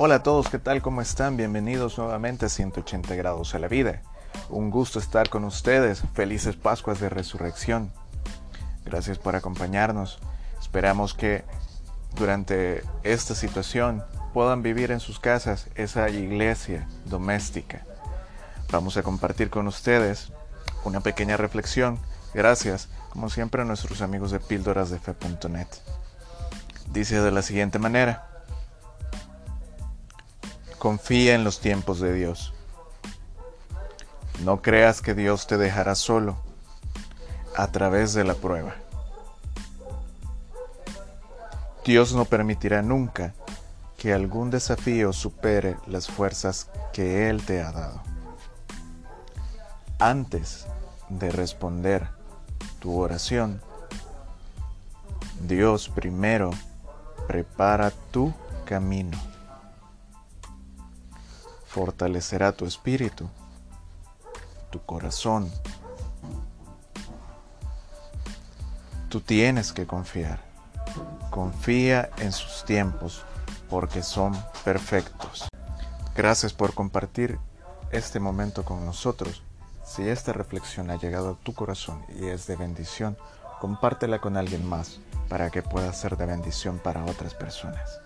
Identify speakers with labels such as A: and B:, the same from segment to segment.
A: Hola a todos, ¿qué tal? ¿Cómo están? Bienvenidos nuevamente a 180 grados a la vida. Un gusto estar con ustedes. Felices Pascuas de Resurrección. Gracias por acompañarnos. Esperamos que durante esta situación puedan vivir en sus casas esa iglesia doméstica. Vamos a compartir con ustedes una pequeña reflexión. Gracias, como siempre, a nuestros amigos de píldorasdefe.net. Dice de la siguiente manera. Confía en los tiempos de Dios. No creas que Dios te dejará solo a través de la prueba. Dios no permitirá nunca que algún desafío supere las fuerzas que Él te ha dado. Antes de responder tu oración, Dios primero prepara tu camino fortalecerá tu espíritu, tu corazón. Tú tienes que confiar. Confía en sus tiempos porque son perfectos. Gracias por compartir este momento con nosotros. Si esta reflexión ha llegado a tu corazón y es de bendición, compártela con alguien más para que pueda ser de bendición para otras personas.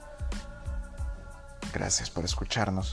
A: Gracias por escucharnos